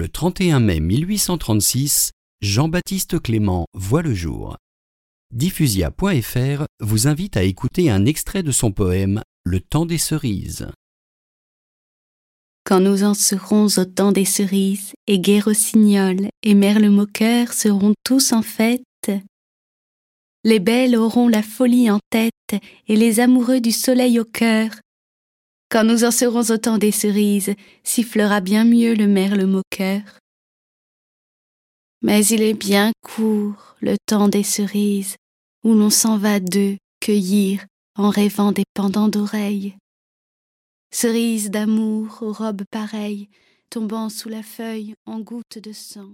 Le 31 mai 1836, Jean-Baptiste Clément voit le jour. Diffusia.fr vous invite à écouter un extrait de son poème Le temps des cerises. Quand nous en serons au temps des cerises, et Gai Rossignol et Merle Moqueur seront tous en fête, les belles auront la folie en tête et les amoureux du soleil au cœur. Quand nous en serons au temps des cerises, sifflera bien mieux le merle moqueur. Mais il est bien court, le temps des cerises, où l'on s'en va d'eux cueillir en rêvant des pendants d'oreilles. Cerises d'amour aux robes pareilles, tombant sous la feuille en gouttes de sang.